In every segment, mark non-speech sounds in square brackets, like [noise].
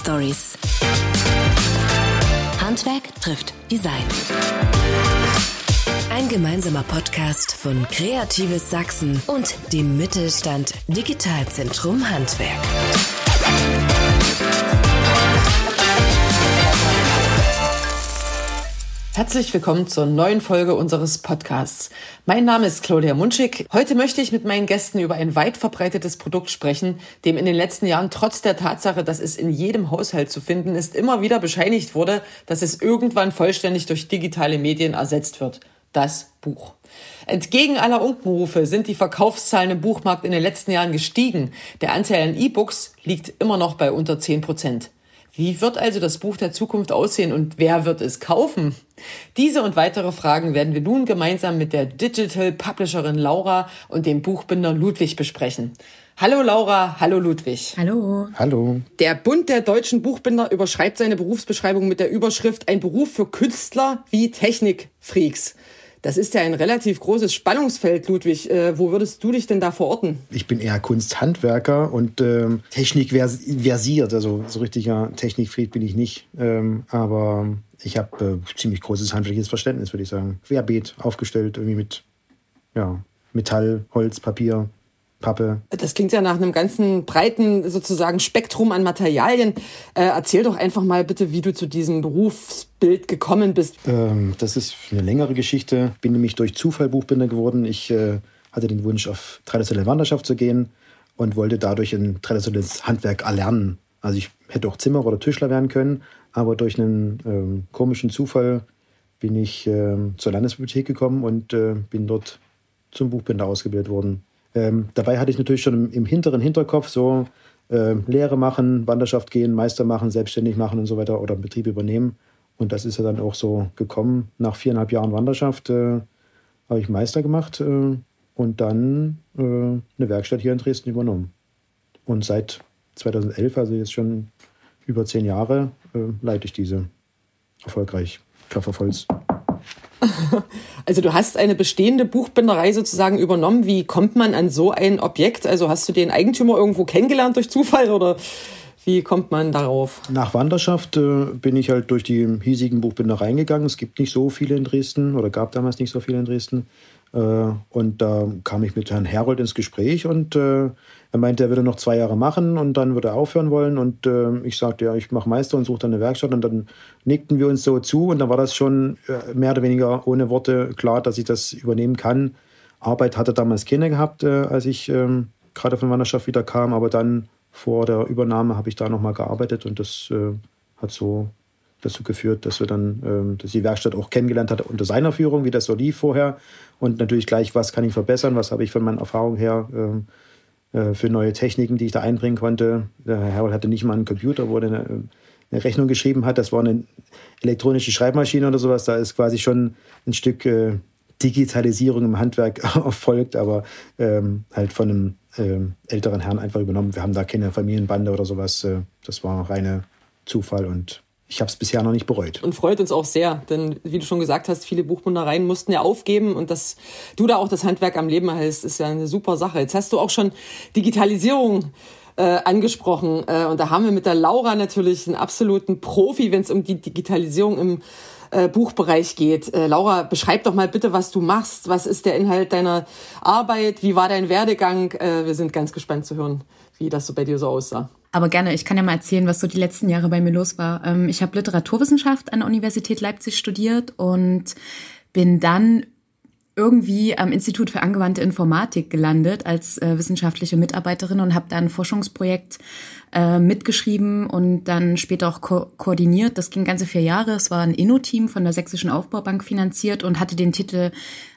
Stories. Handwerk trifft Design. Ein gemeinsamer Podcast von Kreatives Sachsen und dem Mittelstand Digitalzentrum Handwerk. Herzlich willkommen zur neuen Folge unseres Podcasts. Mein Name ist Claudia Munschig. Heute möchte ich mit meinen Gästen über ein weit verbreitetes Produkt sprechen, dem in den letzten Jahren trotz der Tatsache, dass es in jedem Haushalt zu finden ist, immer wieder bescheinigt wurde, dass es irgendwann vollständig durch digitale Medien ersetzt wird. Das Buch. Entgegen aller Unkenrufe sind die Verkaufszahlen im Buchmarkt in den letzten Jahren gestiegen. Der Anteil an E-Books liegt immer noch bei unter 10 Prozent. Wie wird also das Buch der Zukunft aussehen und wer wird es kaufen? Diese und weitere Fragen werden wir nun gemeinsam mit der Digital Publisherin Laura und dem Buchbinder Ludwig besprechen. Hallo Laura, hallo Ludwig. Hallo. Hallo. Der Bund der deutschen Buchbinder überschreibt seine Berufsbeschreibung mit der Überschrift Ein Beruf für Künstler wie Technikfreaks. Das ist ja ein relativ großes Spannungsfeld, Ludwig. Äh, wo würdest du dich denn da verorten? Ich bin eher Kunsthandwerker und ähm, Technik versiert. Also so richtiger Technikfried bin ich nicht. Ähm, aber ich habe äh, ziemlich großes handwerkliches Verständnis, würde ich sagen. Querbeet aufgestellt, irgendwie mit ja, Metall, Holz, Papier, Pappe. Das klingt ja nach einem ganzen breiten sozusagen Spektrum an Materialien. Äh, erzähl doch einfach mal bitte, wie du zu diesem Berufsbild gekommen bist. Ähm, das ist eine längere Geschichte. Bin nämlich durch Zufall Buchbinder geworden. Ich äh, hatte den Wunsch, auf traditionelle Wanderschaft zu gehen und wollte dadurch ein traditionelles Handwerk erlernen. Also ich hätte auch Zimmer oder Tischler werden können, aber durch einen ähm, komischen Zufall bin ich äh, zur Landesbibliothek gekommen und äh, bin dort zum Buchbinder ausgebildet worden. Ähm, dabei hatte ich natürlich schon im, im hinteren Hinterkopf so äh, Lehre machen, Wanderschaft gehen, Meister machen, selbstständig machen und so weiter oder Betrieb übernehmen. Und das ist ja dann auch so gekommen. Nach viereinhalb Jahren Wanderschaft äh, habe ich Meister gemacht äh, und dann äh, eine Werkstatt hier in Dresden übernommen. Und seit 2011, also jetzt schon über zehn Jahre, äh, leite ich diese erfolgreich. Klopferholz. [laughs] Also du hast eine bestehende Buchbinderei sozusagen übernommen. Wie kommt man an so ein Objekt? Also hast du den Eigentümer irgendwo kennengelernt durch Zufall oder wie kommt man darauf? Nach Wanderschaft äh, bin ich halt durch die hiesigen Buchbindereien gegangen. Es gibt nicht so viele in Dresden oder gab damals nicht so viele in Dresden. Äh, und da kam ich mit Herrn Herold ins Gespräch und äh, er meinte, er würde noch zwei Jahre machen und dann würde er aufhören wollen. Und äh, ich sagte, ja, ich mache Meister und suche dann eine Werkstatt. Und dann nickten wir uns so zu und dann war das schon mehr oder weniger ohne Worte klar, dass ich das übernehmen kann. Arbeit hatte damals keine gehabt, als ich ähm, gerade von Wanderschaft wieder kam. Aber dann vor der Übernahme habe ich da nochmal gearbeitet und das hat so dazu geführt, dass wir dann ähm, dass die Werkstatt auch kennengelernt hat unter seiner Führung, wie das so lief vorher. Und natürlich gleich, was kann ich verbessern, was habe ich von meinen Erfahrungen her ähm, äh, für neue Techniken, die ich da einbringen konnte. Der Herr Herold hatte nicht mal einen Computer, wo er eine, eine, Rechnung geschrieben hat. Das war eine elektronische Schreibmaschine oder sowas. Da ist quasi schon ein Stück äh, Digitalisierung im Handwerk [laughs] erfolgt, aber ähm, halt von einem ähm, älteren Herrn einfach übernommen. Wir haben da keine Familienbande oder sowas. Äh, das war reine Zufall und ich habe es bisher noch nicht bereut. Und freut uns auch sehr, denn wie du schon gesagt hast, viele Buchbindereien mussten ja aufgeben und dass du da auch das Handwerk am Leben hältst, ist ja eine super Sache. Jetzt hast du auch schon Digitalisierung äh, angesprochen äh, und da haben wir mit der Laura natürlich einen absoluten Profi, wenn es um die Digitalisierung im äh, Buchbereich geht. Äh, Laura, beschreib doch mal bitte, was du machst. Was ist der Inhalt deiner Arbeit? Wie war dein Werdegang? Äh, wir sind ganz gespannt zu hören, wie das so bei dir so aussah. Aber gerne, ich kann ja mal erzählen, was so die letzten Jahre bei mir los war. Ähm, ich habe Literaturwissenschaft an der Universität Leipzig studiert und bin dann irgendwie am Institut für angewandte Informatik gelandet als äh, wissenschaftliche Mitarbeiterin und habe da ein Forschungsprojekt äh, mitgeschrieben und dann später auch ko koordiniert. Das ging ganze vier Jahre. Es war ein Inno-Team von der Sächsischen Aufbaubank finanziert und hatte den Titel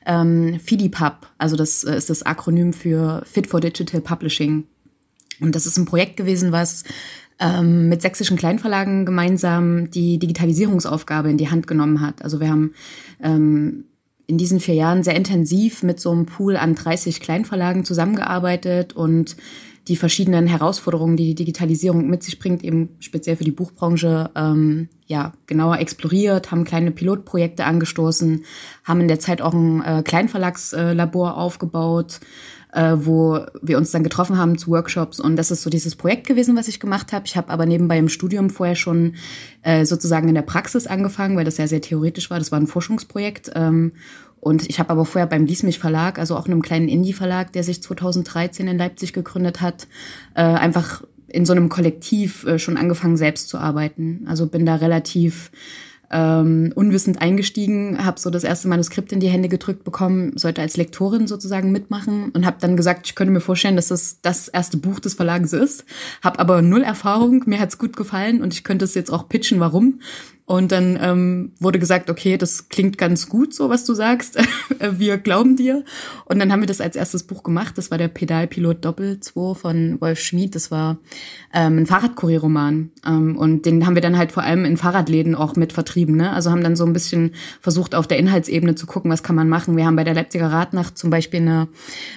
ähm, FIDIPUB. Also das äh, ist das Akronym für Fit for Digital Publishing. Und das ist ein Projekt gewesen, was ähm, mit sächsischen Kleinverlagen gemeinsam die Digitalisierungsaufgabe in die Hand genommen hat. Also wir haben ähm, in diesen vier Jahren sehr intensiv mit so einem Pool an 30 Kleinverlagen zusammengearbeitet und die verschiedenen Herausforderungen, die die Digitalisierung mit sich bringt, eben speziell für die Buchbranche, ähm, ja, genauer exploriert, haben kleine Pilotprojekte angestoßen, haben in der Zeit auch ein äh, Kleinverlagslabor aufgebaut äh, wo wir uns dann getroffen haben zu Workshops. Und das ist so dieses Projekt gewesen, was ich gemacht habe. Ich habe aber nebenbei im Studium vorher schon äh, sozusagen in der Praxis angefangen, weil das ja sehr theoretisch war. Das war ein Forschungsprojekt. Ähm, und ich habe aber vorher beim Liesmich Verlag, also auch einem kleinen Indie-Verlag, der sich 2013 in Leipzig gegründet hat, äh, einfach in so einem Kollektiv äh, schon angefangen, selbst zu arbeiten. Also bin da relativ ähm, unwissend eingestiegen, habe so das erste Manuskript in die Hände gedrückt bekommen, sollte als Lektorin sozusagen mitmachen und habe dann gesagt, ich könnte mir vorstellen, dass das das erste Buch des Verlages ist. Habe aber null Erfahrung, mir hat's gut gefallen und ich könnte es jetzt auch pitchen, warum. Und dann ähm, wurde gesagt, okay, das klingt ganz gut, so was du sagst. [laughs] wir glauben dir. Und dann haben wir das als erstes Buch gemacht. Das war der Pedalpilot Doppel 2 von Wolf Schmid. Das war ähm, ein Fahrradkurierroman. Ähm, und den haben wir dann halt vor allem in Fahrradläden auch mit vertrieben. Ne? Also haben dann so ein bisschen versucht, auf der Inhaltsebene zu gucken, was kann man machen. Wir haben bei der Leipziger Radnacht zum Beispiel eine,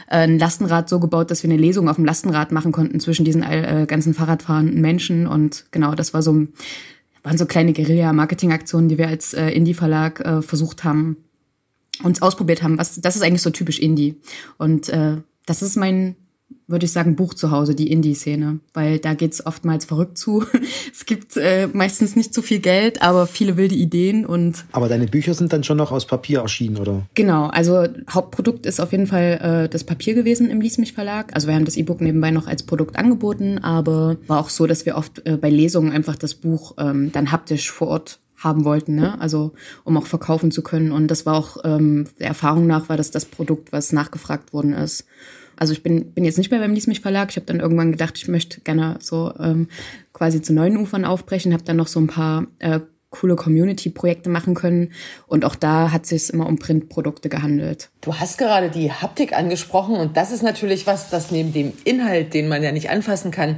äh, ein Lastenrad so gebaut, dass wir eine Lesung auf dem Lastenrad machen konnten zwischen diesen äh, ganzen Fahrradfahrenden Menschen. Und genau, das war so waren so kleine Guerilla-Marketing-Aktionen, die wir als äh, Indie-Verlag äh, versucht haben, uns ausprobiert haben. Was, das ist eigentlich so typisch Indie. Und äh, das ist mein würde ich sagen, Buch zu Hause, die Indie-Szene, weil da geht's oftmals verrückt zu. [laughs] es gibt äh, meistens nicht so viel Geld, aber viele wilde Ideen und. Aber deine Bücher sind dann schon noch aus Papier erschienen, oder? Genau, also Hauptprodukt ist auf jeden Fall äh, das Papier gewesen im Liesmich Verlag. Also wir haben das E-Book nebenbei noch als Produkt angeboten, aber war auch so, dass wir oft äh, bei Lesungen einfach das Buch ähm, dann haptisch vor Ort haben wollten, ne? Also um auch verkaufen zu können. Und das war auch ähm, der Erfahrung nach war das das Produkt, was nachgefragt worden ist. Also ich bin, bin jetzt nicht mehr beim Liesmich Verlag. Ich habe dann irgendwann gedacht, ich möchte gerne so ähm, quasi zu neuen Ufern aufbrechen, habe dann noch so ein paar äh, coole Community-Projekte machen können. Und auch da hat es sich immer um Printprodukte gehandelt. Du hast gerade die Haptik angesprochen und das ist natürlich was, das neben dem Inhalt, den man ja nicht anfassen kann,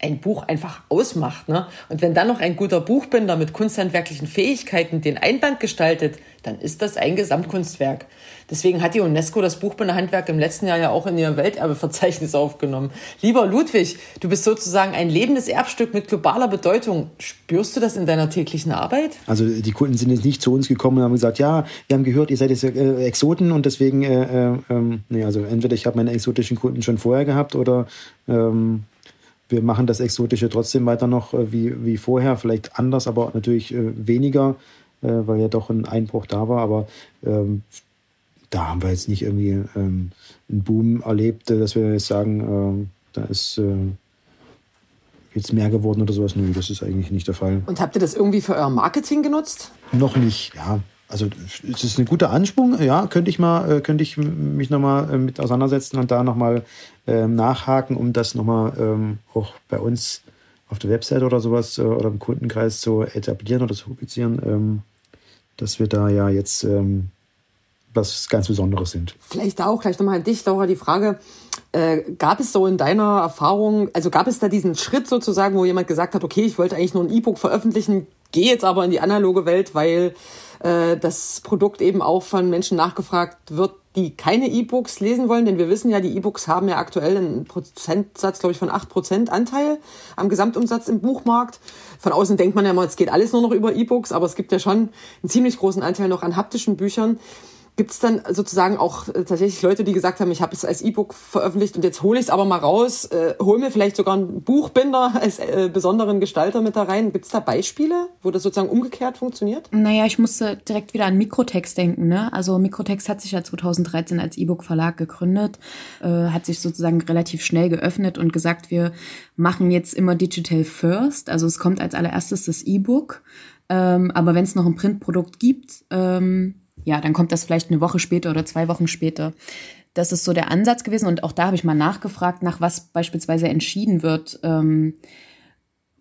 ein Buch einfach ausmacht. Ne? Und wenn dann noch ein guter Buchbinder mit kunsthandwerklichen Fähigkeiten den Einband gestaltet, dann ist das ein Gesamtkunstwerk. Deswegen hat die UNESCO das Buchbinderhandwerk im letzten Jahr ja auch in ihr Welterbeverzeichnis [laughs] aufgenommen. Lieber Ludwig, du bist sozusagen ein lebendes Erbstück mit globaler Bedeutung. Spürst du das in deiner täglichen Arbeit? Also die Kunden sind jetzt nicht zu uns gekommen und haben gesagt, ja, wir haben gehört, ihr seid jetzt äh, Exoten und deswegen, äh, äh, ähm, nee, also entweder ich habe meine exotischen Kunden schon vorher gehabt oder ähm, wir machen das Exotische trotzdem weiter noch äh, wie, wie vorher, vielleicht anders, aber natürlich äh, weniger, weil ja doch ein Einbruch da war. Aber ähm, da haben wir jetzt nicht irgendwie ähm, einen Boom erlebt, äh, dass wir jetzt sagen, äh, da ist äh, jetzt mehr geworden oder sowas. Nö, das ist eigentlich nicht der Fall. Und habt ihr das irgendwie für euer Marketing genutzt? Noch nicht, ja also es ist ein guter Ansprung, ja, könnte ich mal, äh, könnte ich mich nochmal äh, mit auseinandersetzen und da nochmal ähm, nachhaken, um das nochmal ähm, auch bei uns auf der Website oder sowas äh, oder im Kundenkreis zu etablieren oder zu publizieren, ähm, dass wir da ja jetzt ähm, was ganz Besonderes sind. Vielleicht auch gleich nochmal an dich, Laura, die Frage, äh, gab es so in deiner Erfahrung, also gab es da diesen Schritt sozusagen, wo jemand gesagt hat, okay, ich wollte eigentlich nur ein E-Book veröffentlichen, gehe jetzt aber in die analoge Welt, weil äh, das Produkt eben auch von Menschen nachgefragt wird, die keine E-Books lesen wollen, denn wir wissen ja, die E-Books haben ja aktuell einen Prozentsatz, glaube ich, von acht Prozent Anteil am Gesamtumsatz im Buchmarkt. Von außen denkt man ja mal, es geht alles nur noch über E-Books, aber es gibt ja schon einen ziemlich großen Anteil noch an haptischen Büchern. Gibt es dann sozusagen auch äh, tatsächlich Leute, die gesagt haben, ich habe es als E-Book veröffentlicht und jetzt hole ich es aber mal raus, äh, hol mir vielleicht sogar einen Buchbinder [laughs] als äh, besonderen Gestalter mit da rein. Gibt es da Beispiele, wo das sozusagen umgekehrt funktioniert? Naja, ich musste direkt wieder an Mikrotext denken. Ne? Also Mikrotext hat sich ja 2013 als E-Book-Verlag gegründet, äh, hat sich sozusagen relativ schnell geöffnet und gesagt, wir machen jetzt immer Digital First. Also es kommt als allererstes das E-Book. Ähm, aber wenn es noch ein Printprodukt gibt, ähm, ja, dann kommt das vielleicht eine Woche später oder zwei Wochen später. Das ist so der Ansatz gewesen und auch da habe ich mal nachgefragt, nach was beispielsweise entschieden wird. Ähm,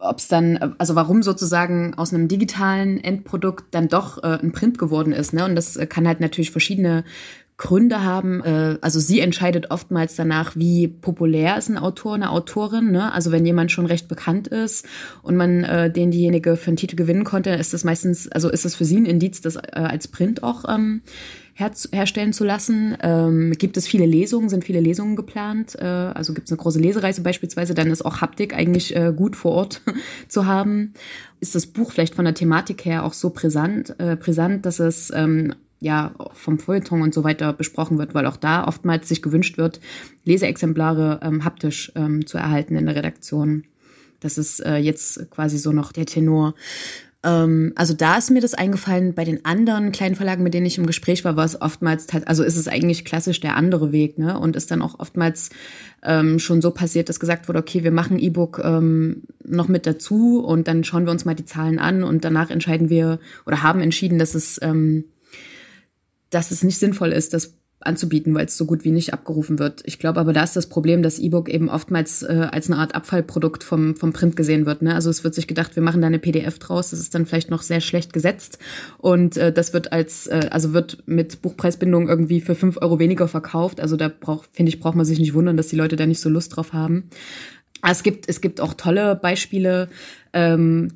ob es dann, also warum sozusagen aus einem digitalen Endprodukt dann doch äh, ein Print geworden ist. Ne? Und das kann halt natürlich verschiedene Gründe haben. Äh, also sie entscheidet oftmals danach, wie populär ist ein Autor, eine Autorin. Ne? Also wenn jemand schon recht bekannt ist und man äh, den diejenige für einen Titel gewinnen konnte, ist das meistens, also ist das für sie ein Indiz, das äh, als Print auch ähm, her herstellen zu lassen. Ähm, gibt es viele Lesungen, sind viele Lesungen geplant. Äh, also gibt es eine große Lesereise beispielsweise, dann ist auch Haptik eigentlich äh, gut vor Ort [laughs] zu haben. Ist das Buch vielleicht von der Thematik her auch so brisant, äh, brisant dass es ähm, ja vom Feuilleton und so weiter besprochen wird, weil auch da oftmals sich gewünscht wird, Leseexemplare ähm, haptisch ähm, zu erhalten in der Redaktion. Das ist äh, jetzt quasi so noch der Tenor. Ähm, also da ist mir das eingefallen. Bei den anderen kleinen Verlagen, mit denen ich im Gespräch war, war es oftmals, also ist es eigentlich klassisch der andere Weg, ne? Und ist dann auch oftmals ähm, schon so passiert, dass gesagt wurde, okay, wir machen E-Book ähm, noch mit dazu und dann schauen wir uns mal die Zahlen an und danach entscheiden wir oder haben entschieden, dass es ähm, dass es nicht sinnvoll ist, das anzubieten, weil es so gut wie nicht abgerufen wird. Ich glaube aber, da ist das Problem, dass E-Book eben oftmals äh, als eine Art Abfallprodukt vom, vom Print gesehen wird. Ne? Also es wird sich gedacht, wir machen da eine PDF draus, das ist dann vielleicht noch sehr schlecht gesetzt und äh, das wird als, äh, also wird mit Buchpreisbindung irgendwie für fünf Euro weniger verkauft. Also da braucht, finde ich, braucht man sich nicht wundern, dass die Leute da nicht so Lust drauf haben. Es gibt, es gibt auch tolle Beispiele, ähm,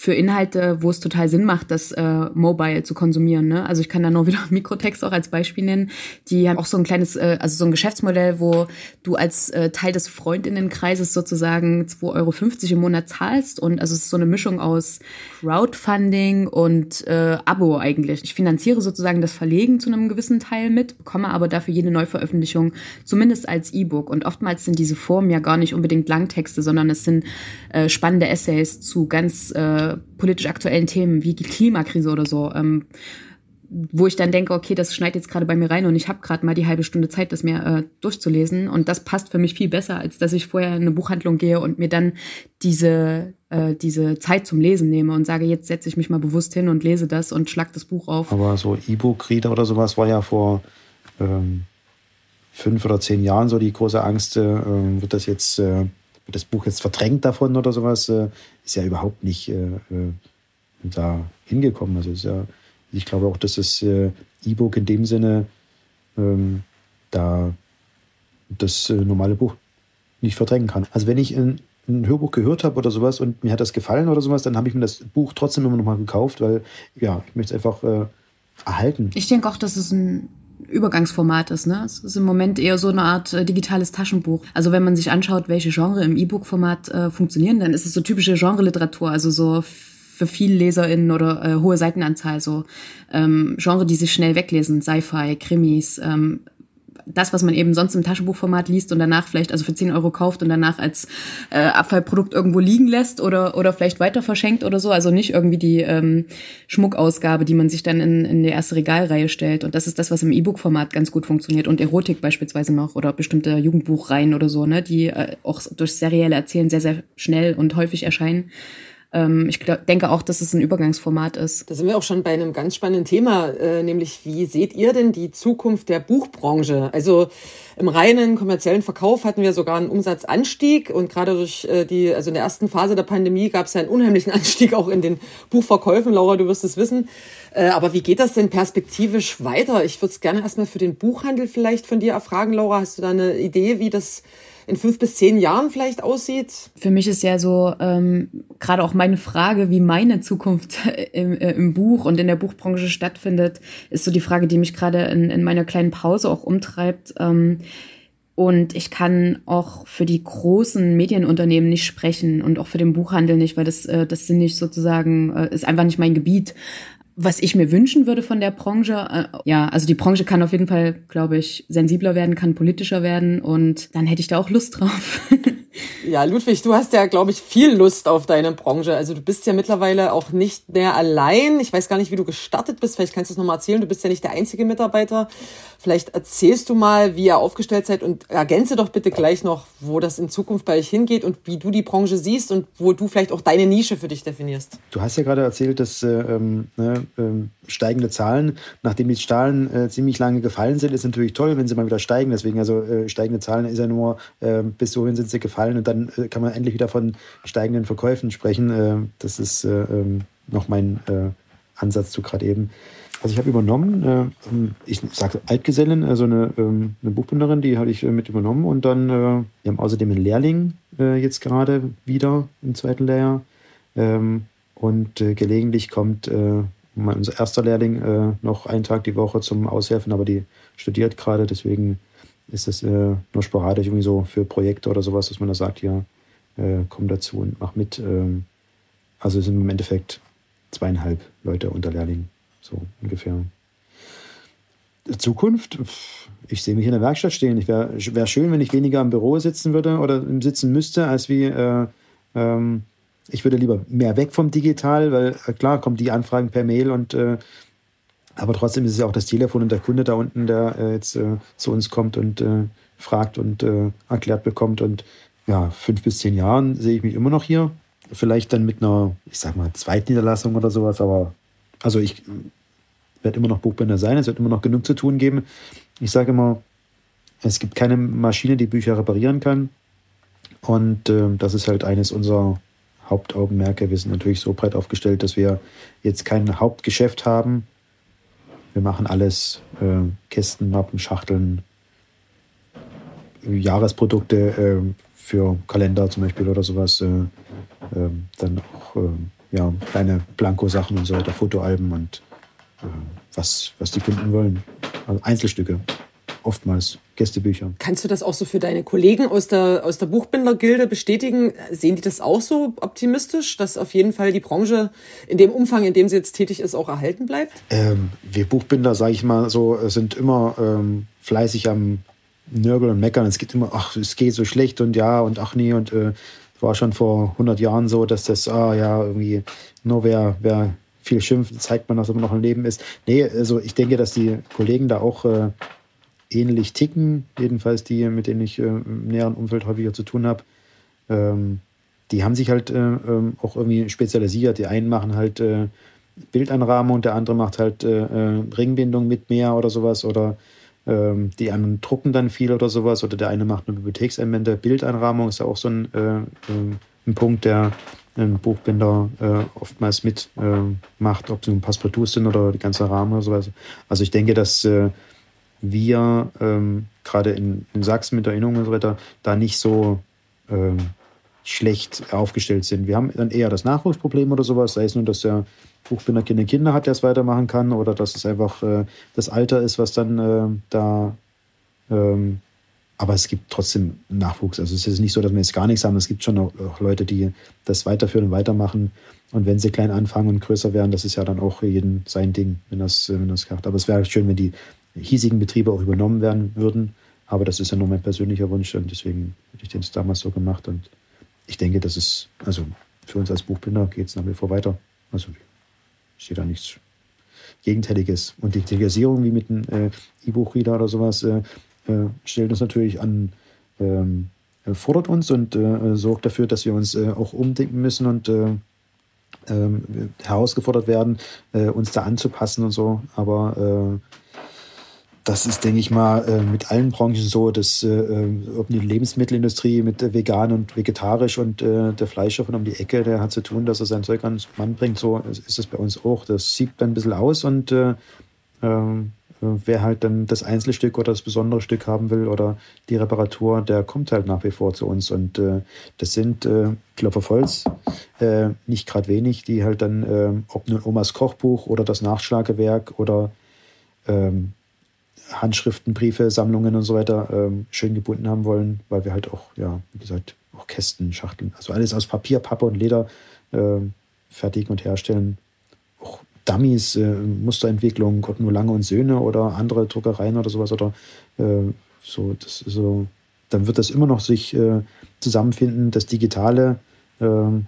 für Inhalte, wo es total Sinn macht, das äh, mobile zu konsumieren. Ne? Also ich kann da nur [laughs] wieder Mikrotext auch als Beispiel nennen. Die haben auch so ein kleines, äh, also so ein Geschäftsmodell, wo du als äh, Teil des Freundinnenkreises sozusagen 2,50 Euro im Monat zahlst. Und also es ist so eine Mischung aus Crowdfunding und äh, Abo eigentlich. Ich finanziere sozusagen das Verlegen zu einem gewissen Teil mit, bekomme aber dafür jede Neuveröffentlichung zumindest als E-Book. Und oftmals sind diese Formen ja gar nicht unbedingt Langtexte, sondern es sind äh, spannende Essays zu ganz äh, politisch aktuellen Themen wie die Klimakrise oder so, ähm, wo ich dann denke, okay, das schneidet jetzt gerade bei mir rein und ich habe gerade mal die halbe Stunde Zeit, das mir äh, durchzulesen. Und das passt für mich viel besser, als dass ich vorher in eine Buchhandlung gehe und mir dann diese, äh, diese Zeit zum Lesen nehme und sage, jetzt setze ich mich mal bewusst hin und lese das und schlag das Buch auf. Aber so E-Book-Reader oder sowas war ja vor ähm, fünf oder zehn Jahren so die große Angst, äh, wird das jetzt äh, wird das Buch jetzt verdrängt davon oder sowas, äh, ist ja überhaupt nicht äh, äh da hingekommen. Also ja, ich glaube auch, dass das äh, E-Book in dem Sinne ähm, da das äh, normale Buch nicht verdrängen kann. Also wenn ich ein, ein Hörbuch gehört habe oder sowas und mir hat das gefallen oder sowas, dann habe ich mir das Buch trotzdem immer noch mal gekauft, weil ja, ich möchte es einfach erhalten. Ich denke auch, dass es ein Übergangsformat ist. Ne? Es ist im Moment eher so eine Art äh, digitales Taschenbuch. Also wenn man sich anschaut, welche Genre im E-Book-Format äh, funktionieren, dann ist es so typische Genre-Literatur, also so für viele LeserInnen oder äh, hohe Seitenanzahl, so ähm, Genre, die sich schnell weglesen, Sci-Fi, Krimis, ähm, das, was man eben sonst im Taschenbuchformat liest und danach vielleicht also für 10 Euro kauft und danach als äh, Abfallprodukt irgendwo liegen lässt oder, oder vielleicht weiter verschenkt oder so. Also nicht irgendwie die ähm, Schmuckausgabe, die man sich dann in, in die erste Regalreihe stellt. Und das ist das, was im E-Book-Format ganz gut funktioniert und Erotik beispielsweise noch oder bestimmte Jugendbuchreihen oder so, ne, die äh, auch durch serielle Erzählen sehr, sehr schnell und häufig erscheinen ich denke auch, dass es ein Übergangsformat ist. Da sind wir auch schon bei einem ganz spannenden Thema, äh, nämlich wie seht ihr denn die Zukunft der Buchbranche? Also im reinen kommerziellen Verkauf hatten wir sogar einen Umsatzanstieg und gerade durch äh, die, also in der ersten Phase der Pandemie gab es ja einen unheimlichen [laughs] Anstieg auch in den Buchverkäufen. Laura, du wirst es wissen. Äh, aber wie geht das denn perspektivisch weiter? Ich würde es gerne erstmal für den Buchhandel vielleicht von dir erfragen, Laura. Hast du da eine Idee, wie das in fünf bis zehn Jahren vielleicht aussieht? Für mich ist ja so ähm, gerade auch meine Frage, wie meine Zukunft im, äh, im Buch und in der Buchbranche stattfindet, ist so die Frage, die mich gerade in, in meiner kleinen Pause auch umtreibt. Ähm, und ich kann auch für die großen Medienunternehmen nicht sprechen und auch für den Buchhandel nicht, weil das, äh, das sind nicht sozusagen, äh, ist einfach nicht mein Gebiet was ich mir wünschen würde von der Branche, äh, ja, also die Branche kann auf jeden Fall, glaube ich, sensibler werden, kann politischer werden und dann hätte ich da auch Lust drauf. [laughs] Ja, Ludwig, du hast ja, glaube ich, viel Lust auf deine Branche. Also du bist ja mittlerweile auch nicht mehr allein. Ich weiß gar nicht, wie du gestartet bist. Vielleicht kannst du es nochmal erzählen. Du bist ja nicht der einzige Mitarbeiter. Vielleicht erzählst du mal, wie ihr aufgestellt seid und ergänze doch bitte gleich noch, wo das in Zukunft bei euch hingeht und wie du die Branche siehst und wo du vielleicht auch deine Nische für dich definierst. Du hast ja gerade erzählt, dass äh, äh, steigende Zahlen, nachdem die Zahlen äh, ziemlich lange gefallen sind, ist natürlich toll, wenn sie mal wieder steigen. Deswegen also äh, steigende Zahlen ist ja nur, äh, bis wohin sind sie gefallen und dann äh, kann man endlich wieder von steigenden Verkäufen sprechen. Äh, das ist äh, ähm, noch mein Ansatz zu gerade eben. Also ich habe übernommen, ich sage Altgesellen, also eine, ähm, eine Buchbinderin, die habe ich mit übernommen und dann, wir haben außerdem einen Lehrling jetzt gerade wieder im zweiten Lehrjahr ähm, und gelegentlich kommt unser erster Lehrling noch einen Tag die Woche zum Aushelfen, aber die studiert gerade, deswegen ist das äh, nur sporadisch irgendwie so für Projekte oder sowas, dass man da sagt, ja, äh, komm dazu und mach mit. Ähm, also sind im Endeffekt zweieinhalb Leute unter Lehrlingen, so ungefähr. Zukunft, ich sehe mich in der Werkstatt stehen. Ich wäre wär schön, wenn ich weniger im Büro sitzen würde oder sitzen müsste, als wie äh, ähm, ich würde lieber mehr weg vom Digital, weil äh, klar kommen die Anfragen per Mail und äh, aber trotzdem ist es ja auch das Telefon und der Kunde da unten, der äh, jetzt äh, zu uns kommt und äh, fragt und äh, erklärt bekommt. Und ja, fünf bis zehn Jahren sehe ich mich immer noch hier. Vielleicht dann mit einer, ich sag mal, Zweitniederlassung oder sowas, aber also ich werde immer noch Buchbinder sein, es wird immer noch genug zu tun geben. Ich sage immer, es gibt keine Maschine, die Bücher reparieren kann. Und äh, das ist halt eines unserer Hauptaugenmerke. Wir sind natürlich so breit aufgestellt, dass wir jetzt kein Hauptgeschäft haben. Wir machen alles, äh, Kästen, Mappen, Schachteln, Jahresprodukte äh, für Kalender zum Beispiel oder sowas. Äh, ähm, dann auch äh, ja, kleine Blanko-Sachen und so weiter, Fotoalben und äh, was, was die Kunden wollen. Also Einzelstücke, oftmals Gästebücher. Kannst du das auch so für deine Kollegen aus der, aus der Buchbindergilde bestätigen? Sehen die das auch so optimistisch, dass auf jeden Fall die Branche in dem Umfang, in dem sie jetzt tätig ist, auch erhalten bleibt? Ähm, wir Buchbinder, sage ich mal so, sind immer ähm, fleißig am Nörgeln und Meckern. Es geht immer, ach, es geht so schlecht und ja und ach nee und äh, war schon vor 100 Jahren so, dass das, ah ja, irgendwie nur wer, wer viel schimpft, zeigt man, dass immer noch ein Leben ist. Nee, also ich denke, dass die Kollegen da auch äh, ähnlich ticken, jedenfalls die, mit denen ich äh, im näheren Umfeld häufiger zu tun habe. Ähm, die haben sich halt äh, ähm, auch irgendwie spezialisiert. Die einen machen halt äh, Bildanrahmung, der andere macht halt äh, äh, Ringbindung mit mehr oder sowas oder ähm, die anderen drucken dann viel oder sowas oder der eine macht eine Bibliotheksanwender. Bildanrahmung ist ja auch so ein, äh, ein Punkt, der ein Buchbinder äh, oftmals mit äh, ob es nun Passepartouts sind oder die ganze Rahmen oder sowas. Also ich denke, dass äh, wir ähm, gerade in, in, Sachsen mit Erinnerung und so weiter da nicht so ähm, schlecht aufgestellt sind. Wir haben dann eher das Nachwuchsproblem oder sowas, sei es nun, dass der Buchbinder keine Kinder hat, der es weitermachen kann, oder dass es einfach äh, das Alter ist, was dann äh, da ähm, aber es gibt trotzdem Nachwuchs. Also es ist nicht so, dass wir jetzt gar nichts haben. Es gibt schon auch Leute, die das weiterführen und weitermachen. Und wenn sie klein anfangen und größer werden, das ist ja dann auch jeden sein Ding, wenn das, wenn das klappt. Aber es wäre schön, wenn die hiesigen Betriebe auch übernommen werden würden. Aber das ist ja nur mein persönlicher Wunsch und deswegen hätte ich den damals so gemacht. Und ich denke, das ist, also für uns als Buchbinder geht es nach wie vor weiter. Also sehe da nichts Gegenteiliges. Und die Digitalisierung wie mit einem äh, E-Buch-Reader oder sowas, äh, äh, stellt uns natürlich an, ähm, fordert uns und äh, sorgt dafür, dass wir uns äh, auch umdenken müssen und ähm, herausgefordert werden, uns da anzupassen und so. Aber das ist, denke ich mal, mit allen Branchen so, dass ob die Lebensmittelindustrie mit vegan und vegetarisch und der Fleischer von um die Ecke, der hat zu tun, dass er sein Zeug ans Mann bringt. So ist es bei uns auch. Das sieht dann ein bisschen aus und ähm, wer halt dann das Einzelstück oder das besondere Stück haben will oder die Reparatur, der kommt halt nach wie vor zu uns. Und äh, das sind äh, Klopfer äh, nicht gerade wenig, die halt dann, äh, ob nun Omas Kochbuch oder das Nachschlagewerk oder ähm, Handschriften, Briefe, Sammlungen und so weiter ähm, schön gebunden haben wollen, weil wir halt auch, ja, wie gesagt, auch Kästen, Schachteln, also alles aus Papier, Pappe und Leder äh, fertigen und herstellen. Auch Dummies, äh, Musterentwicklung, Gott nur Lange und Söhne oder andere Druckereien oder sowas oder äh, so, das so, dann wird das immer noch sich äh, zusammenfinden, das Digitale, ähm,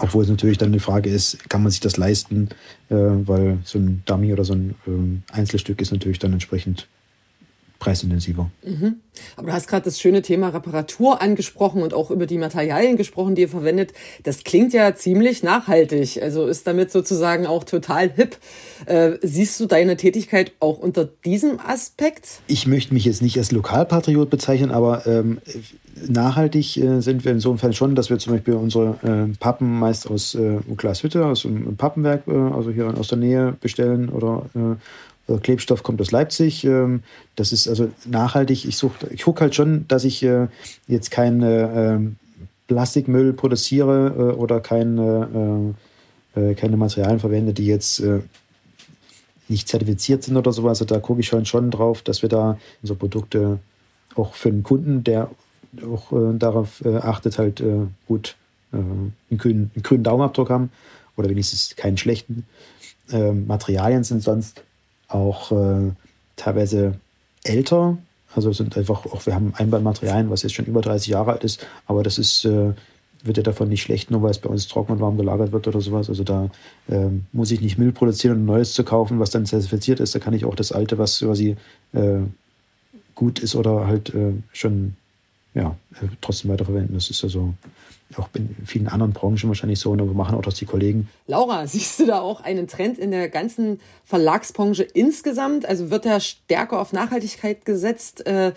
obwohl es natürlich dann die Frage ist, kann man sich das leisten, äh, weil so ein Dummy oder so ein ähm, Einzelstück ist natürlich dann entsprechend preisintensiver. Mhm. Aber du hast gerade das schöne Thema Reparatur angesprochen und auch über die Materialien gesprochen, die ihr verwendet. Das klingt ja ziemlich nachhaltig, also ist damit sozusagen auch total hip. Äh, siehst du deine Tätigkeit auch unter diesem Aspekt? Ich möchte mich jetzt nicht als Lokalpatriot bezeichnen, aber ähm, nachhaltig äh, sind wir insofern schon, dass wir zum Beispiel unsere äh, Pappen meist aus äh, Glashütte, aus dem Pappenwerk, äh, also hier aus der Nähe bestellen oder äh, Klebstoff kommt aus Leipzig. Ähm, das ist also nachhaltig. Ich, ich gucke halt schon, dass ich äh, jetzt keinen ähm, Plastikmüll produziere äh, oder keine, keine Materialien verwende, die jetzt nicht zertifiziert sind oder sowas. Also da gucke ich schon, schon drauf, dass wir da unsere Produkte auch für den Kunden, der auch darauf achtet, halt gut einen grünen, einen grünen Daumenabdruck haben oder wenigstens keinen schlechten. Materialien sind sonst auch äh, teilweise älter. Also sind einfach auch, wir haben Einbandmaterialien, was jetzt schon über 30 Jahre alt ist, aber das ist, äh, wird ja davon nicht schlecht, nur weil es bei uns trocken und warm gelagert wird oder sowas. Also da ähm, muss ich nicht Müll produzieren und um Neues zu kaufen, was dann zertifiziert ist. Da kann ich auch das Alte, was quasi äh, gut ist oder halt äh, schon ja, äh, trotzdem weiterverwenden. Das ist also auch in vielen anderen Branchen wahrscheinlich so und wir machen auch das die Kollegen. Laura, [laughs] siehst du da auch einen Trend in der ganzen Verlagsbranche insgesamt? Also wird da stärker auf Nachhaltigkeit gesetzt? Äh,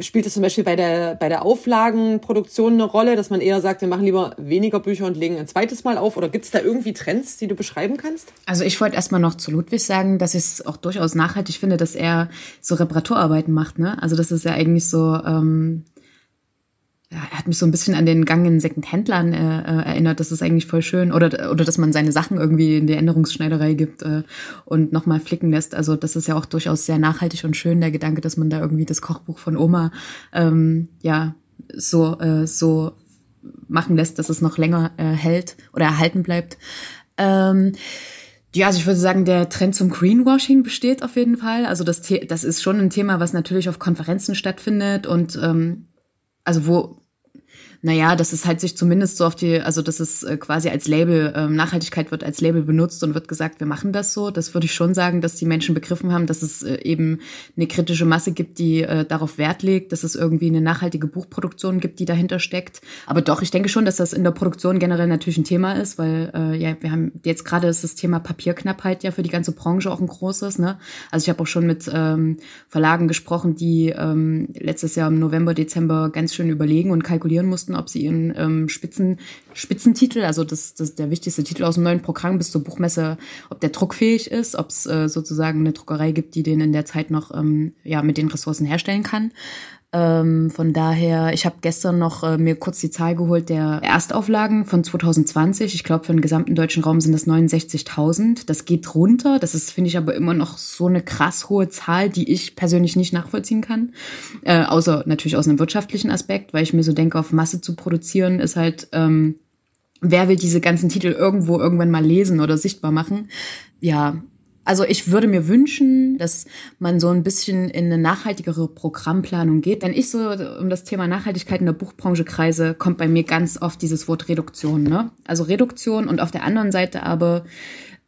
spielt es zum Beispiel bei der, bei der Auflagenproduktion eine Rolle, dass man eher sagt, wir machen lieber weniger Bücher und legen ein zweites Mal auf? Oder gibt es da irgendwie Trends, die du beschreiben kannst? Also ich wollte erstmal noch zu Ludwig sagen, dass ich es auch durchaus nachhaltig finde, dass er so Reparaturarbeiten macht. Ne? Also das ist ja eigentlich so... Ähm ja, er hat mich so ein bisschen an den Gang in Secondhändlern äh, äh, erinnert. Das ist eigentlich voll schön. Oder, oder dass man seine Sachen irgendwie in die Änderungsschneiderei gibt äh, und nochmal flicken lässt. Also das ist ja auch durchaus sehr nachhaltig und schön, der Gedanke, dass man da irgendwie das Kochbuch von Oma ähm, ja so, äh, so machen lässt, dass es noch länger äh, hält oder erhalten bleibt. Ähm, ja, also ich würde sagen, der Trend zum Greenwashing besteht auf jeden Fall. Also das, das ist schon ein Thema, was natürlich auf Konferenzen stattfindet und ähm, also wo naja, dass es halt sich zumindest so auf die, also dass es äh, quasi als Label, ähm, Nachhaltigkeit wird als Label benutzt und wird gesagt, wir machen das so. Das würde ich schon sagen, dass die Menschen begriffen haben, dass es äh, eben eine kritische Masse gibt, die äh, darauf Wert legt, dass es irgendwie eine nachhaltige Buchproduktion gibt, die dahinter steckt. Aber doch, ich denke schon, dass das in der Produktion generell natürlich ein Thema ist, weil äh, ja, wir haben jetzt gerade ist das Thema Papierknappheit ja für die ganze Branche auch ein großes. Ne? Also ich habe auch schon mit ähm, Verlagen gesprochen, die ähm, letztes Jahr im November, Dezember ganz schön überlegen und kalkulieren mussten, wussten, ob sie ihren ähm, Spitzen, Spitzentitel, also das, das der wichtigste Titel aus dem neuen Programm bis zur Buchmesse, ob der druckfähig ist, ob es äh, sozusagen eine Druckerei gibt, die den in der Zeit noch ähm, ja mit den Ressourcen herstellen kann. Ähm, von daher, ich habe gestern noch äh, mir kurz die Zahl geholt der Erstauflagen von 2020. Ich glaube, für den gesamten deutschen Raum sind das 69.000. Das geht runter. Das ist, finde ich, aber immer noch so eine krass hohe Zahl, die ich persönlich nicht nachvollziehen kann. Äh, außer natürlich aus einem wirtschaftlichen Aspekt, weil ich mir so denke, auf Masse zu produzieren ist halt, ähm, wer will diese ganzen Titel irgendwo irgendwann mal lesen oder sichtbar machen? Ja, also ich würde mir wünschen, dass man so ein bisschen in eine nachhaltigere Programmplanung geht. Wenn ich so um das Thema Nachhaltigkeit in der Buchbranche kreise, kommt bei mir ganz oft dieses Wort Reduktion. Ne? Also Reduktion und auf der anderen Seite aber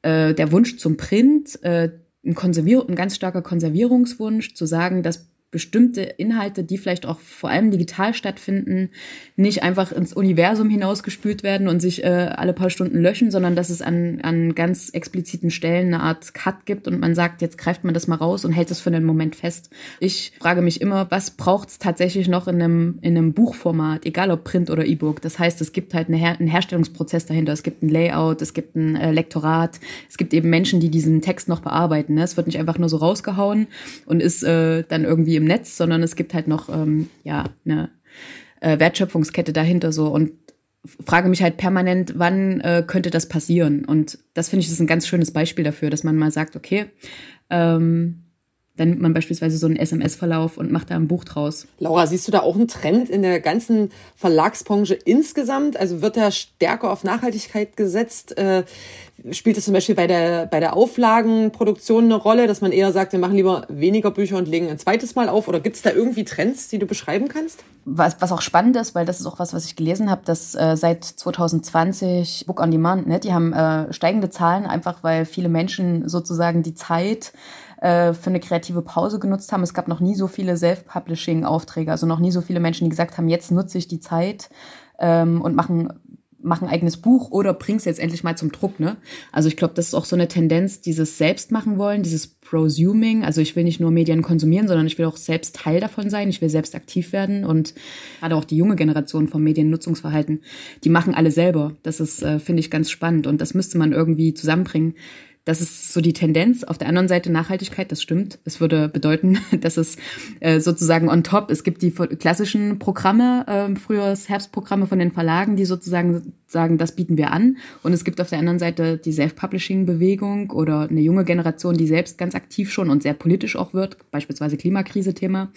äh, der Wunsch zum Print, äh, ein, ein ganz starker Konservierungswunsch, zu sagen, dass bestimmte Inhalte, die vielleicht auch vor allem digital stattfinden, nicht einfach ins Universum hinausgespült werden und sich äh, alle paar Stunden löschen, sondern dass es an, an ganz expliziten Stellen eine Art Cut gibt und man sagt, jetzt greift man das mal raus und hält es für einen Moment fest. Ich frage mich immer, was braucht es tatsächlich noch in einem, in einem Buchformat, egal ob Print oder E-Book. Das heißt, es gibt halt eine Her einen Herstellungsprozess dahinter, es gibt ein Layout, es gibt ein äh, Lektorat, es gibt eben Menschen, die diesen Text noch bearbeiten. Ne? Es wird nicht einfach nur so rausgehauen und ist äh, dann irgendwie im Netz, sondern es gibt halt noch ähm, ja eine äh, Wertschöpfungskette dahinter so und frage mich halt permanent, wann äh, könnte das passieren? Und das finde ich ist ein ganz schönes Beispiel dafür, dass man mal sagt, okay, ähm, dann nimmt man beispielsweise so einen SMS-Verlauf und macht da ein Buch draus. Laura, siehst du da auch einen Trend in der ganzen Verlagsbranche insgesamt? Also wird da stärker auf Nachhaltigkeit gesetzt? Äh, spielt es zum Beispiel bei der, bei der Auflagenproduktion eine Rolle, dass man eher sagt, wir machen lieber weniger Bücher und legen ein zweites Mal auf? Oder gibt es da irgendwie Trends, die du beschreiben kannst? Was, was auch spannend ist, weil das ist auch was, was ich gelesen habe, dass äh, seit 2020 Book on Demand, ne, die haben äh, steigende Zahlen, einfach weil viele Menschen sozusagen die Zeit äh, für eine kreative Pause genutzt haben. Es gab noch nie so viele Self-Publishing-Aufträge, also noch nie so viele Menschen, die gesagt haben, jetzt nutze ich die Zeit ähm, und machen machen eigenes Buch oder bring's jetzt endlich mal zum Druck, ne? Also ich glaube, das ist auch so eine Tendenz, dieses selbst machen wollen, dieses Prosuming. Also ich will nicht nur Medien konsumieren, sondern ich will auch selbst Teil davon sein. Ich will selbst aktiv werden und gerade auch die junge Generation vom Mediennutzungsverhalten, die machen alle selber. Das ist, äh, finde ich, ganz spannend und das müsste man irgendwie zusammenbringen. Das ist so die Tendenz. Auf der anderen Seite Nachhaltigkeit, das stimmt. Es würde bedeuten, [laughs] dass es äh, sozusagen on top, es gibt die klassischen Programme, äh, früher Herbstprogramme von den Verlagen, die sozusagen sagen, das bieten wir an. Und es gibt auf der anderen Seite die Self-Publishing-Bewegung oder eine junge Generation, die selbst ganz aktiv schon und sehr politisch auch wird, beispielsweise Klimakrise-Thema.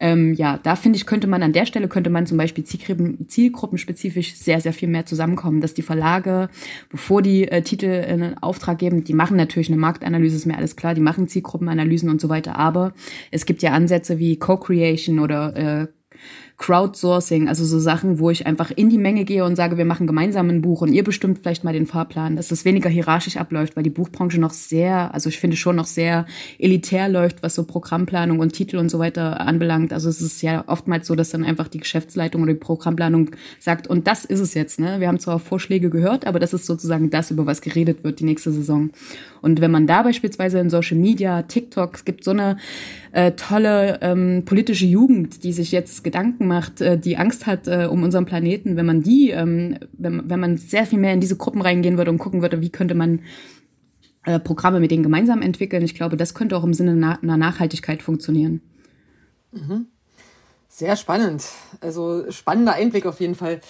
Ähm, ja, da finde ich, könnte man an der Stelle, könnte man zum Beispiel Zielgruppen, zielgruppenspezifisch sehr, sehr viel mehr zusammenkommen, dass die Verlage, bevor die äh, Titel in Auftrag geben, die machen natürlich eine Marktanalyse, ist mir alles klar, die machen Zielgruppenanalysen und so weiter, aber es gibt ja Ansätze wie Co-Creation oder äh, Crowdsourcing, also so Sachen, wo ich einfach in die Menge gehe und sage, wir machen gemeinsam ein Buch und ihr bestimmt vielleicht mal den Fahrplan, dass das weniger hierarchisch abläuft, weil die Buchbranche noch sehr, also ich finde schon noch sehr elitär läuft, was so Programmplanung und Titel und so weiter anbelangt. Also es ist ja oftmals so, dass dann einfach die Geschäftsleitung oder die Programmplanung sagt, und das ist es jetzt, ne? Wir haben zwar Vorschläge gehört, aber das ist sozusagen das, über was geredet wird die nächste Saison. Und wenn man da beispielsweise in Social Media, TikTok, es gibt so eine äh, tolle ähm, politische Jugend, die sich jetzt Gedanken macht, äh, die Angst hat äh, um unseren Planeten, wenn man die, ähm, wenn, man sehr viel mehr in diese Gruppen reingehen würde und gucken würde, wie könnte man äh, Programme mit denen gemeinsam entwickeln, ich glaube, das könnte auch im Sinne einer Nachhaltigkeit funktionieren. Mhm. Sehr spannend. Also spannender Einblick auf jeden Fall.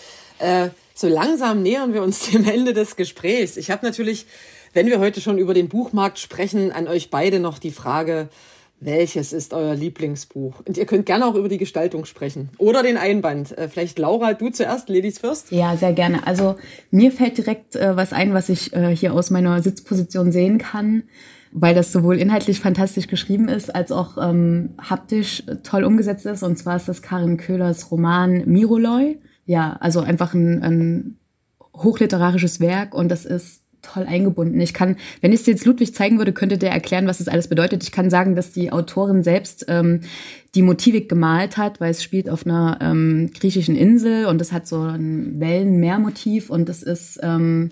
So langsam nähern wir uns [laughs] dem Ende des Gesprächs. Ich habe natürlich, wenn wir heute schon über den Buchmarkt sprechen, an euch beide noch die Frage, welches ist euer Lieblingsbuch? Und ihr könnt gerne auch über die Gestaltung sprechen oder den Einband. Äh, vielleicht Laura, du zuerst, Ladies first? Ja, sehr gerne. Also mir fällt direkt äh, was ein, was ich äh, hier aus meiner Sitzposition sehen kann, weil das sowohl inhaltlich fantastisch geschrieben ist, als auch ähm, haptisch toll umgesetzt ist. Und zwar ist das Karin Köhlers Roman Miroloy. Ja, also einfach ein, ein hochliterarisches Werk und das ist toll eingebunden. Ich kann, wenn ich es jetzt Ludwig zeigen würde, könnte der erklären, was das alles bedeutet. Ich kann sagen, dass die Autorin selbst ähm, die Motivik gemalt hat, weil es spielt auf einer ähm, griechischen Insel und es hat so ein Wellenmeermotiv und das ist ähm,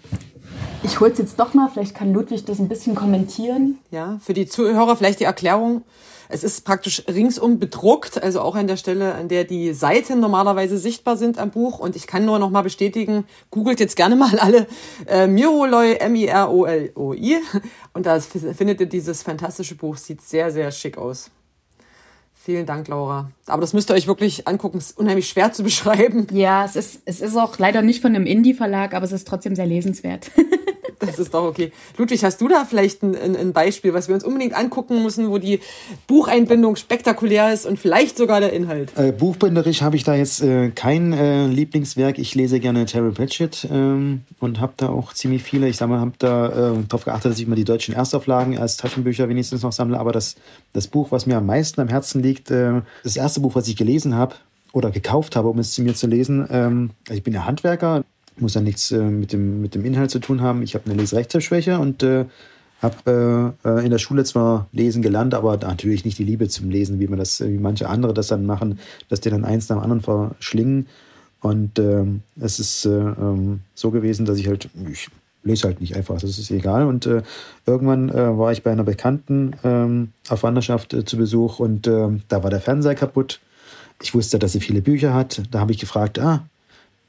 ich hol's jetzt doch mal, vielleicht kann Ludwig das ein bisschen kommentieren. Ja, für die Zuhörer vielleicht die Erklärung. Es ist praktisch ringsum bedruckt, also auch an der Stelle, an der die Seiten normalerweise sichtbar sind am Buch. Und ich kann nur noch mal bestätigen, googelt jetzt gerne mal alle äh, Miroloi, M-I-R-O-L-O-I. Und da findet ihr dieses fantastische Buch, sieht sehr, sehr schick aus. Vielen Dank, Laura. Aber das müsst ihr euch wirklich angucken. Es ist unheimlich schwer zu [laughs] beschreiben. Ja, es ist, es ist auch leider nicht von einem Indie-Verlag, aber es ist trotzdem sehr lesenswert. [laughs] Das ist doch okay. Ludwig, hast du da vielleicht ein, ein, Beispiel, was wir uns unbedingt angucken müssen, wo die Bucheinbindung spektakulär ist und vielleicht sogar der Inhalt? Äh, buchbinderisch habe ich da jetzt äh, kein äh, Lieblingswerk. Ich lese gerne Terry Pratchett ähm, und habe da auch ziemlich viele. Ich sage mal, habe da äh, darauf geachtet, dass ich mal die deutschen Erstauflagen als Taschenbücher wenigstens noch sammle. Aber das, das Buch, was mir am meisten am Herzen liegt, äh, das erste Buch, was ich gelesen habe, oder gekauft habe, um es zu mir zu lesen. Ähm, also ich bin ja Handwerker, muss ja nichts äh, mit, dem, mit dem Inhalt zu tun haben. Ich habe eine Leserechtschreibschwäche und äh, habe äh, äh, in der Schule zwar lesen gelernt, aber natürlich nicht die Liebe zum Lesen, wie man das, wie manche andere das dann machen, dass die dann eins nach dem anderen verschlingen. Und ähm, es ist äh, ähm, so gewesen, dass ich halt, ich lese halt nicht einfach, das ist egal. Und äh, irgendwann war ich bei einer Bekannten ähm, auf Wanderschaft zu Besuch und da war der Fernseher kaputt. Ich wusste, dass sie viele Bücher hat. Da habe ich gefragt, ah,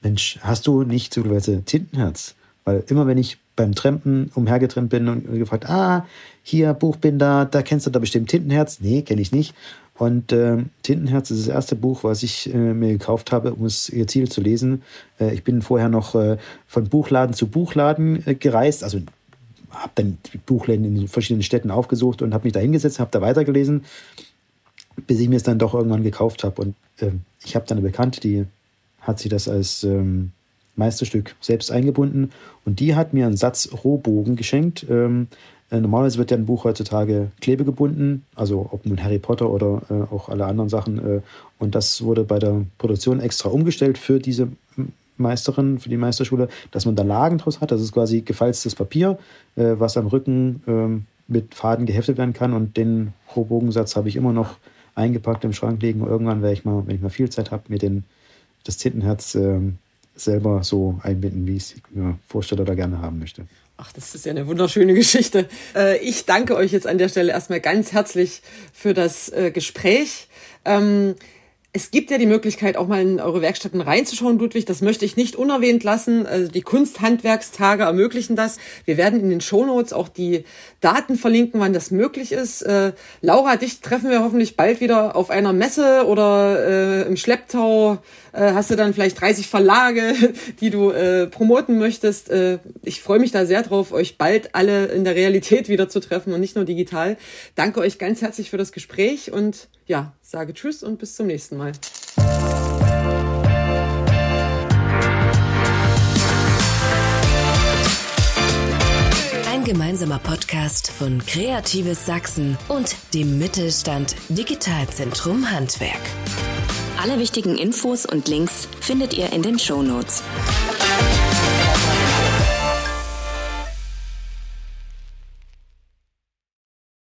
Mensch, hast du nicht zufälligerweise Tintenherz? Weil immer wenn ich beim Trampen umhergetrennt bin und gefragt, ah, hier Buchbinder, da kennst du da bestimmt Tintenherz? Nee, kenne ich nicht. Und äh, Tintenherz ist das erste Buch, was ich äh, mir gekauft habe, um es ihr Ziel zu lesen. Äh, ich bin vorher noch äh, von Buchladen zu Buchladen äh, gereist, also habe dann Buchläden in verschiedenen Städten aufgesucht und habe mich da hingesetzt, habe da weitergelesen, bis ich mir es dann doch irgendwann gekauft habe. Und äh, ich habe dann eine Bekannte, die hat sie das als ähm, Meisterstück selbst eingebunden und die hat mir einen Satz Rohbogen geschenkt. Ähm, äh, normalerweise wird ja ein Buch heutzutage klebegebunden, also ob nun Harry Potter oder äh, auch alle anderen Sachen. Äh, und das wurde bei der Produktion extra umgestellt für diese Meisterin, für die Meisterschule, dass man da Lagen draus hat. Das ist quasi gefalztes Papier, äh, was am Rücken ähm, mit Faden geheftet werden kann. Und den Rohbogensatz habe ich immer noch eingepackt im Schrank liegen. irgendwann werde ich mal, wenn ich mal viel Zeit habe, mir den das Tintenherz äh, selber so einbinden, wie ich es mir vorstelle oder gerne haben möchte. Ach, das ist ja eine wunderschöne Geschichte. Äh, ich danke euch jetzt an der Stelle erstmal ganz herzlich für das äh, Gespräch. Ähm, es gibt ja die Möglichkeit, auch mal in eure Werkstätten reinzuschauen, Ludwig. Das möchte ich nicht unerwähnt lassen. Also die Kunsthandwerkstage ermöglichen das. Wir werden in den Shownotes auch die Daten verlinken, wann das möglich ist. Äh, Laura, dich treffen wir hoffentlich bald wieder auf einer Messe oder äh, im Schlepptau. Äh, hast du dann vielleicht 30 Verlage, [laughs] die du äh, promoten möchtest. Äh, ich freue mich da sehr drauf, euch bald alle in der Realität wieder zu treffen und nicht nur digital. Danke euch ganz herzlich für das Gespräch und ja, sage Tschüss und bis zum nächsten Mal. Ein gemeinsamer Podcast von Kreatives Sachsen und dem Mittelstand Digitalzentrum Handwerk. Alle wichtigen Infos und Links findet ihr in den Show Notes.